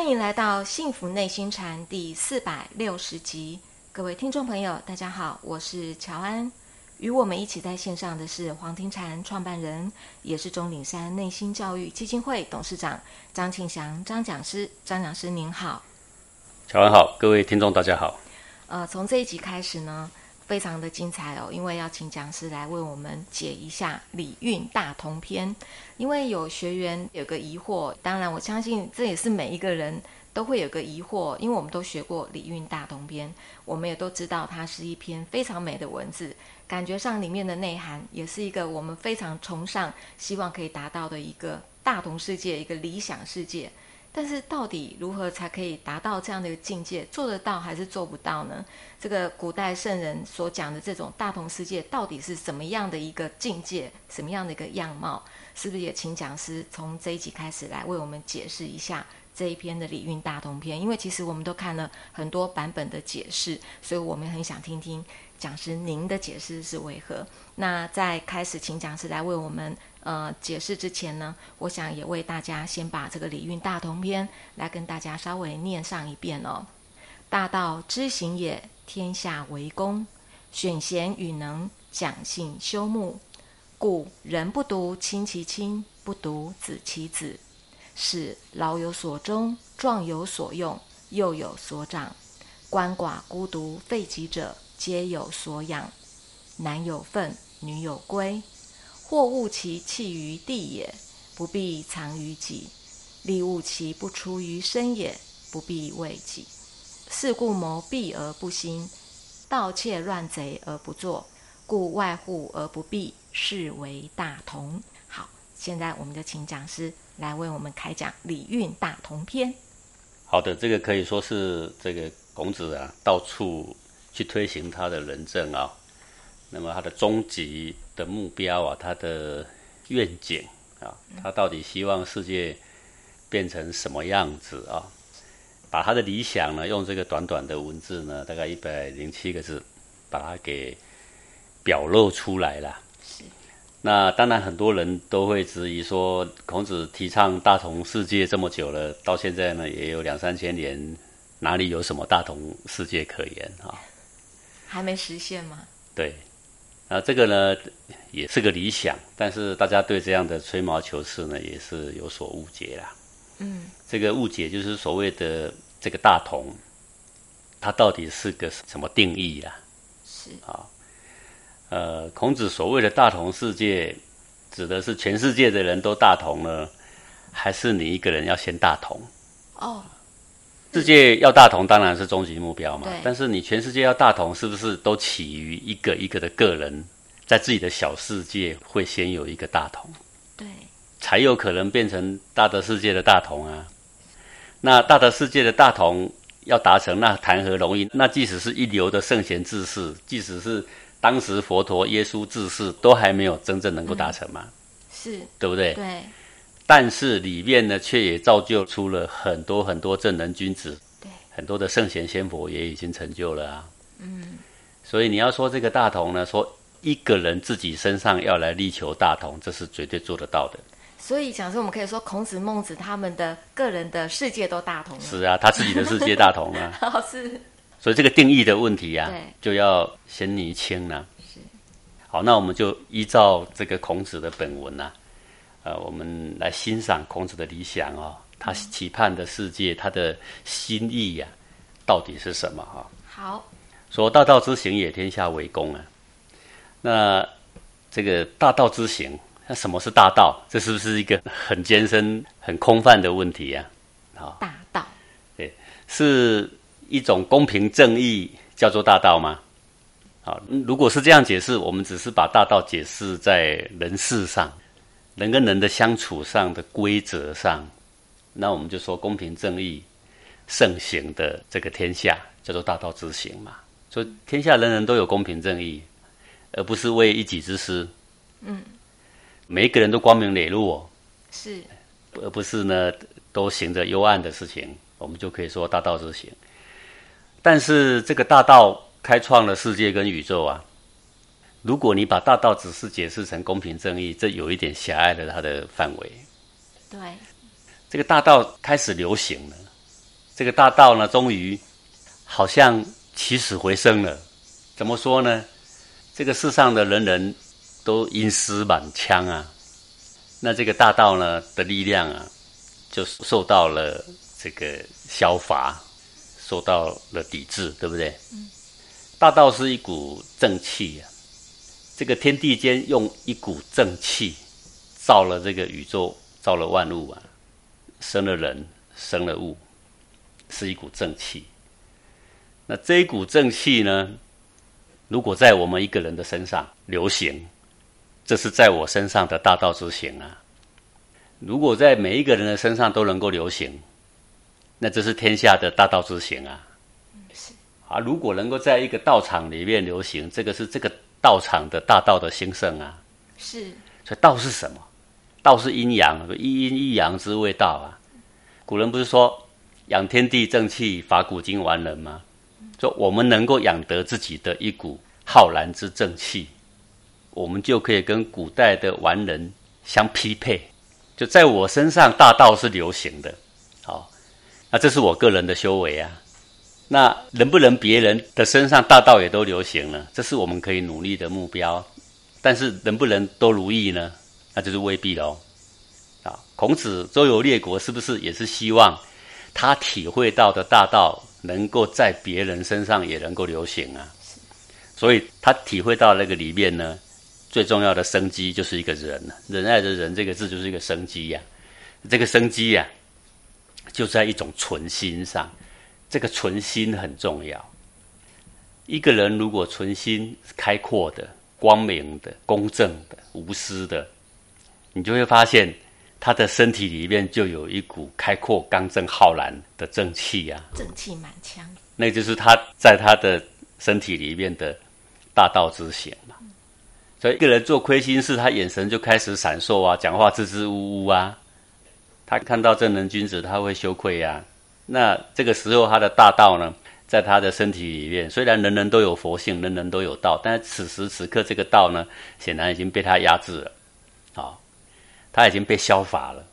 欢迎来到《幸福内心禅》第四百六十集，各位听众朋友，大家好，我是乔安。与我们一起在线上的是黄庭禅创办人，也是钟岭山内心教育基金会董事长张庆祥张讲师。张讲师您好，乔安好，各位听众大家好。呃，从这一集开始呢，非常的精彩哦，因为要请讲师来为我们解一下《礼运大同篇》。因为有学员有个疑惑，当然我相信这也是每一个人都会有个疑惑，因为我们都学过《礼运大同篇》，我们也都知道它是一篇非常美的文字，感觉上里面的内涵也是一个我们非常崇尚、希望可以达到的一个大同世界、一个理想世界。但是到底如何才可以达到这样的一个境界？做得到还是做不到呢？这个古代圣人所讲的这种大同世界，到底是什么样的一个境界？什么样的一个样貌？是不是也请讲师从这一集开始来为我们解释一下这一篇的《礼运大同篇》？因为其实我们都看了很多版本的解释，所以我们很想听听讲师您的解释是为何。那在开始请讲师来为我们呃解释之前呢，我想也为大家先把这个《礼运大同篇》来跟大家稍微念上一遍哦。大道之行也，天下为公，选贤与能，讲信修睦。故人不独亲其亲，不独子其子，使老有所终，壮有所用，幼有所长。鳏寡孤独废疾者，皆有所养。男有分，女有归。或物其弃于地也，不必藏于己；利物其不出于身也，不必为己。是故谋闭而不兴，盗窃乱贼而不作。故外户而不闭。是为大同。好，现在我们就请讲师来为我们开讲《礼运大同篇》。好的，这个可以说是这个孔子啊，到处去推行他的仁政啊。那么他的终极的目标啊，他的愿景啊，他到底希望世界变成什么样子啊？把他的理想呢，用这个短短的文字呢，大概一百零七个字，把它给表露出来了。那当然，很多人都会质疑说，孔子提倡大同世界这么久了，到现在呢也有两三千年，哪里有什么大同世界可言啊？还没实现吗？对，那这个呢也是个理想，但是大家对这样的吹毛求疵呢也是有所误解啦。嗯，这个误解就是所谓的这个大同，它到底是个什么定义啦？是啊。呃，孔子所谓的大同世界，指的是全世界的人都大同呢，还是你一个人要先大同？哦，世界要大同当然是终极目标嘛。但是你全世界要大同，是不是都起于一个一个的个人，在自己的小世界会先有一个大同？对，才有可能变成大的世界的大同啊。那大的世界的大同要达成，那谈何容易？那即使是一流的圣贤志士，即使是当时佛陀、耶稣自世都还没有真正能够达成嘛？是，对不对？对。但是里面呢，却也造就出了很多很多正人君子，对，很多的圣贤仙佛也已经成就了啊。嗯。所以你要说这个大同呢，说一个人自己身上要来力求大同，这是绝对做得到的。所以，讲说我们可以说，孔子、孟子他们的个人的世界都大同了。是啊，他自己的世界大同啊。是。所以这个定义的问题啊，就要先厘清了。是，好，那我们就依照这个孔子的本文呐，呃，我们来欣赏孔子的理想哦，他期盼的世界，他的心意呀，到底是什么哈？好，说大道之行也，天下为公啊。那这个大道之行，那什么是大道？这是不是一个很艰深、很空泛的问题呀？好，大道，对，是。一种公平正义叫做大道吗？好，如果是这样解释，我们只是把大道解释在人事上，人跟人的相处上的规则上，那我们就说公平正义盛行的这个天下叫做大道之行嘛。所以天下人人都有公平正义，而不是为一己之私。嗯，每一个人都光明磊落，哦，是，而不是呢都行着幽暗的事情，我们就可以说大道之行。但是这个大道开创了世界跟宇宙啊！如果你把大道只是解释成公平正义，这有一点狭隘了它的范围。对，这个大道开始流行了，这个大道呢，终于好像起死回生了。怎么说呢？这个世上的人人都阴湿满腔啊，那这个大道呢的力量啊，就受到了这个消伐，受到了抵制，对不对？大道是一股正气啊，这个天地间用一股正气造了这个宇宙，造了万物啊，生了人，生了物，是一股正气。那这一股正气呢？如果在我们一个人的身上流行，这是在我身上的大道之行啊。如果在每一个人的身上都能够流行，那这是天下的大道之行啊。是啊，如果能够在一个道场里面流行，这个是这个道场的大道的兴盛啊。是，所以道是什么？道是阴阳，一阴一阳之谓道啊。古人不是说养天地正气，法古今完人吗？说我们能够养得自己的一股浩然之正气，我们就可以跟古代的完人相匹配。就在我身上，大道是流行的，好，那这是我个人的修为啊。那能不能别人的身上大道也都流行了？这是我们可以努力的目标。但是能不能都如意呢？那就是未必喽。啊，孔子周游列国，是不是也是希望他体会到的大道？能够在别人身上也能够流行啊，所以他体会到那个里面呢，最重要的生机就是一个人，仁爱的人这个字就是一个生机呀。这个生机呀，就在一种存心上，这个存心很重要。一个人如果存心开阔的、光明的、公正的、无私的，你就会发现。他的身体里面就有一股开阔、刚正、浩然的正气呀，正气满腔。那就是他在他的身体里面的大道之行嘛。所以一个人做亏心事，他眼神就开始闪烁啊，讲话支支吾吾啊。他看到正人君子，他会羞愧呀。那这个时候，他的大道呢，在他的身体里面，虽然人人都有佛性，人人都有道，但此时此刻，这个道呢，显然已经被他压制了。好。他已经被消乏了，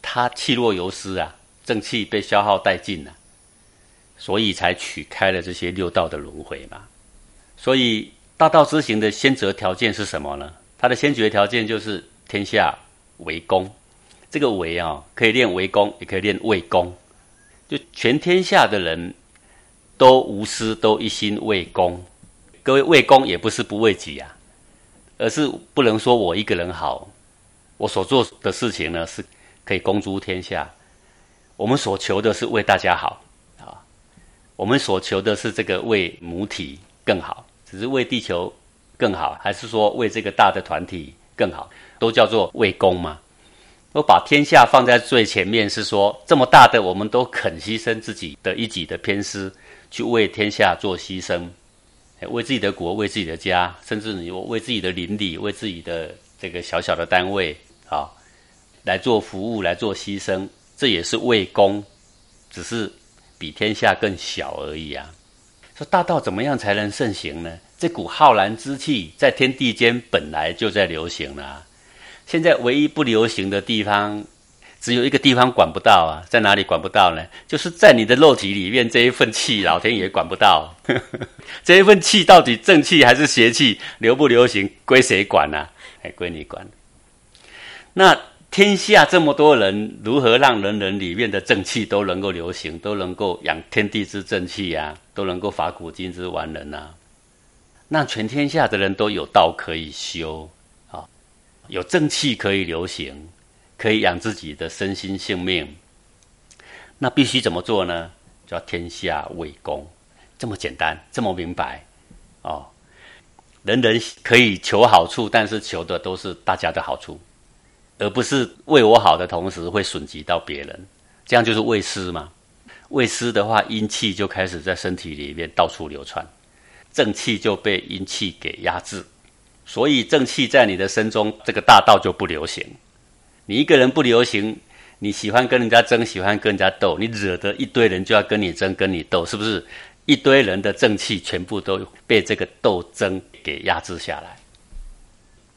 他气若游丝啊，正气被消耗殆尽了，所以才取开了这些六道的轮回嘛。所以大道之行的先决条件是什么呢？它的先决条件就是天下为公。这个为啊，可以练为公，也可以练为公。就全天下的人都无私，都一心为公。各位为公也不是不为己啊，而是不能说我一个人好。我所做的事情呢，是可以公诸天下。我们所求的是为大家好啊，我们所求的是这个为母体更好，只是为地球更好，还是说为这个大的团体更好，都叫做为公嘛。我把天下放在最前面，是说这么大的，我们都肯牺牲自己的一己的偏私，去为天下做牺牲，为自己的国，为自己的家，甚至你为自己的邻里，为自己的。这个小小的单位啊，来做服务，来做牺牲，这也是为公，只是比天下更小而已啊。说大道怎么样才能盛行呢？这股浩然之气在天地间本来就在流行了，现在唯一不流行的地方，只有一个地方管不到啊，在哪里管不到呢？就是在你的肉体里面这一份气，老天爷管不到。这一份气到底正气还是邪气，流不流行，归谁管呢？还归你管。那天下这么多人，如何让人人里面的正气都能够流行，都能够养天地之正气呀，都能够法古今之完人呐？让全天下的人都有道可以修，有正气可以流行，可以养自己的身心性命。那必须怎么做呢？叫天下为公，这么简单，这么明白哦。人人可以求好处，但是求的都是大家的好处，而不是为我好的同时会损及到别人。这样就是为私嘛？为私的话，阴气就开始在身体里面到处流窜，正气就被阴气给压制，所以正气在你的身中，这个大道就不流行。你一个人不流行，你喜欢跟人家争，喜欢跟人家斗，你惹得一堆人就要跟你争，跟你斗，是不是？一堆人的正气全部都被这个斗争给压制下来。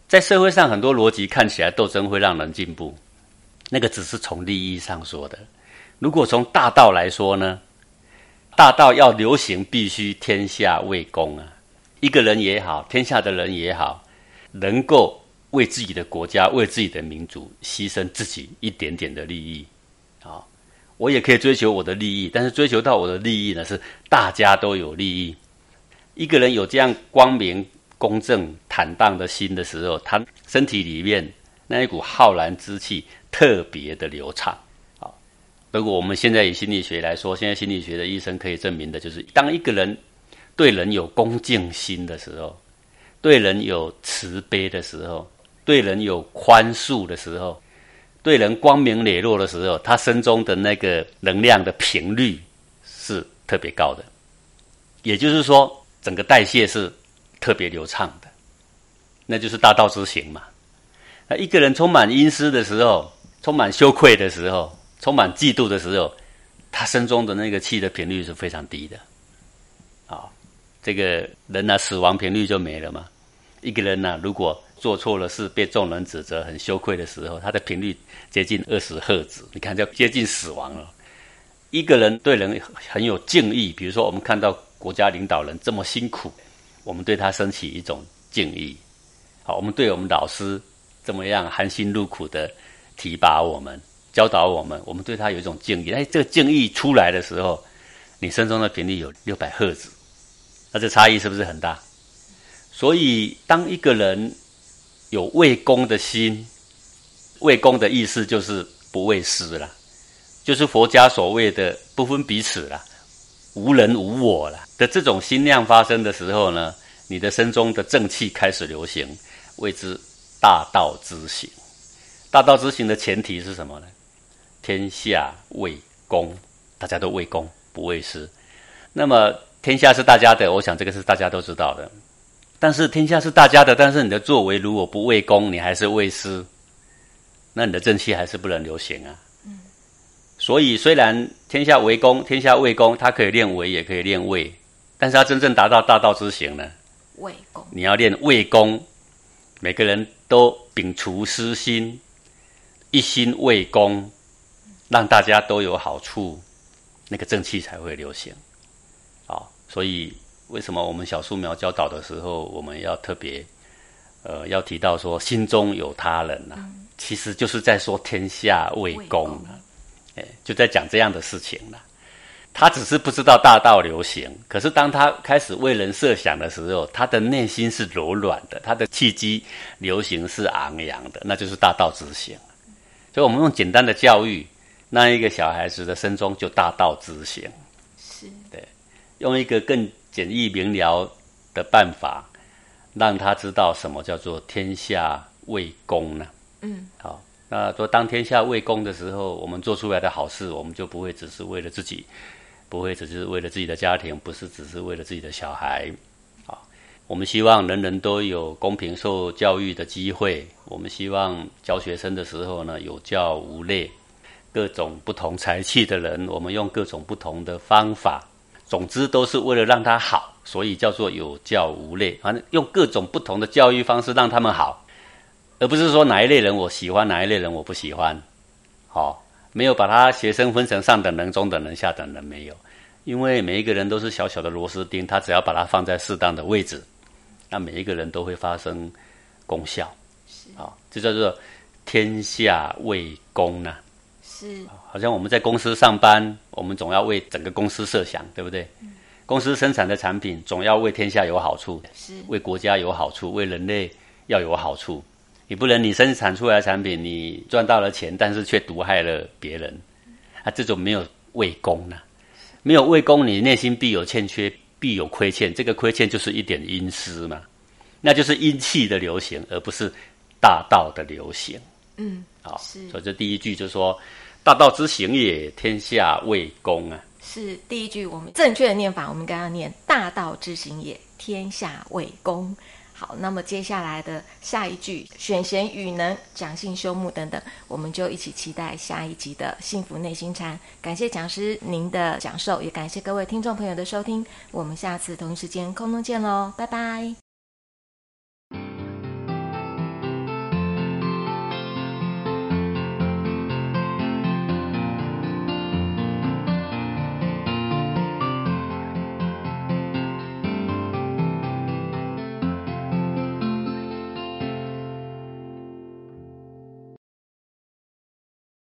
在社会上，很多逻辑看起来斗争会让人进步，那个只是从利益上说的。如果从大道来说呢，大道要流行，必须天下为公啊！一个人也好，天下的人也好，能够为自己的国家、为自己的民族牺牲自己一点点的利益，啊，我也可以追求我的利益，但是追求到我的利益呢，是大家都有利益。一个人有这样光明、公正、坦荡的心的时候，他身体里面那一股浩然之气特别的流畅。如果我们现在以心理学来说，现在心理学的医生可以证明的就是，当一个人对人有恭敬心的时候，对人有慈悲的时候，对人有宽恕的时候，对人光明磊落的时候，他身中的那个能量的频率是特别高的。也就是说，整个代谢是特别流畅的，那就是大道之行嘛。那一个人充满阴湿的时候，充满羞愧的时候。充满嫉妒的时候，他身中的那个气的频率是非常低的。这个人呢，死亡频率就没了嘛。一个人呢，如果做错了事，被众人指责，很羞愧的时候，他的频率接近二十赫兹，你看，就接近死亡了。一个人对人很有敬意，比如说我们看到国家领导人这么辛苦，我们对他升起一种敬意。好，我们对我们老师怎么样含辛茹苦的提拔我们。教导我们，我们对他有一种敬意。哎，这个敬意出来的时候，你身中的频率有六百赫兹，那这差异是不是很大？所以，当一个人有为公的心，为公的意思就是不为私了，就是佛家所谓的不分彼此了，无人无我了的这种心量发生的时候呢，你的身中的正气开始流行，谓之大道之行。大道之行的前提是什么呢？天下为公，大家都为公不为私。那么天下是大家的，我想这个是大家都知道的。但是天下是大家的，但是你的作为如果不为公，你还是为私，那你的正气还是不能流行啊。嗯。所以虽然天下为公，天下为公，它可以练为，也可以练为，但是它真正达到大道之行呢？为公。你要练为公，每个人都摒除私心，一心为公。让大家都有好处，那个正气才会流行。啊，所以为什么我们小树苗教导的时候，我们要特别呃要提到说心中有他人呐？其实就是在说天下为公了，哎，就在讲这样的事情了。他只是不知道大道流行，可是当他开始为人设想的时候，他的内心是柔软的，他的气机流行是昂扬的，那就是大道之行。所以，我们用简单的教育。那一个小孩子的身中就大道之行，是对，用一个更简易明了的办法，让他知道什么叫做天下为公呢？嗯，好，那说当天下为公的时候，我们做出来的好事，我们就不会只是为了自己，不会只是为了自己的家庭，不是只是为了自己的小孩，啊，我们希望人人都有公平受教育的机会，我们希望教学生的时候呢，有教无类。各种不同才气的人，我们用各种不同的方法，总之都是为了让他好，所以叫做有教无类。反正用各种不同的教育方式让他们好，而不是说哪一类人我喜欢，哪一类人我不喜欢。好，没有把他学生分成上等人、中等人、下等人，没有，因为每一个人都是小小的螺丝钉，他只要把它放在适当的位置，那每一个人都会发生功效。好，这叫做天下为公呢。是，好像我们在公司上班，我们总要为整个公司设想，对不对？公司生产的产品总要为天下有好处，是为国家有好处，为人类要有好处。你不能你生产出来的产品，你赚到了钱，但是却毒害了别人，啊，这种没有为公呢？没有为公，你内心必有欠缺，必有亏欠。这个亏欠就是一点阴私嘛，那就是阴气的流行，而不是大道的流行。嗯，好，所以这第一句就说。大道之行也，天下为公啊！是第一句，我们正确的念法，我们刚刚念“大道之行也，天下为公”。好，那么接下来的下一句“选贤与能，讲信修睦”等等，我们就一起期待下一集的幸福内心禅。感谢讲师您的讲授，也感谢各位听众朋友的收听。我们下次同一时间空中见喽，拜拜。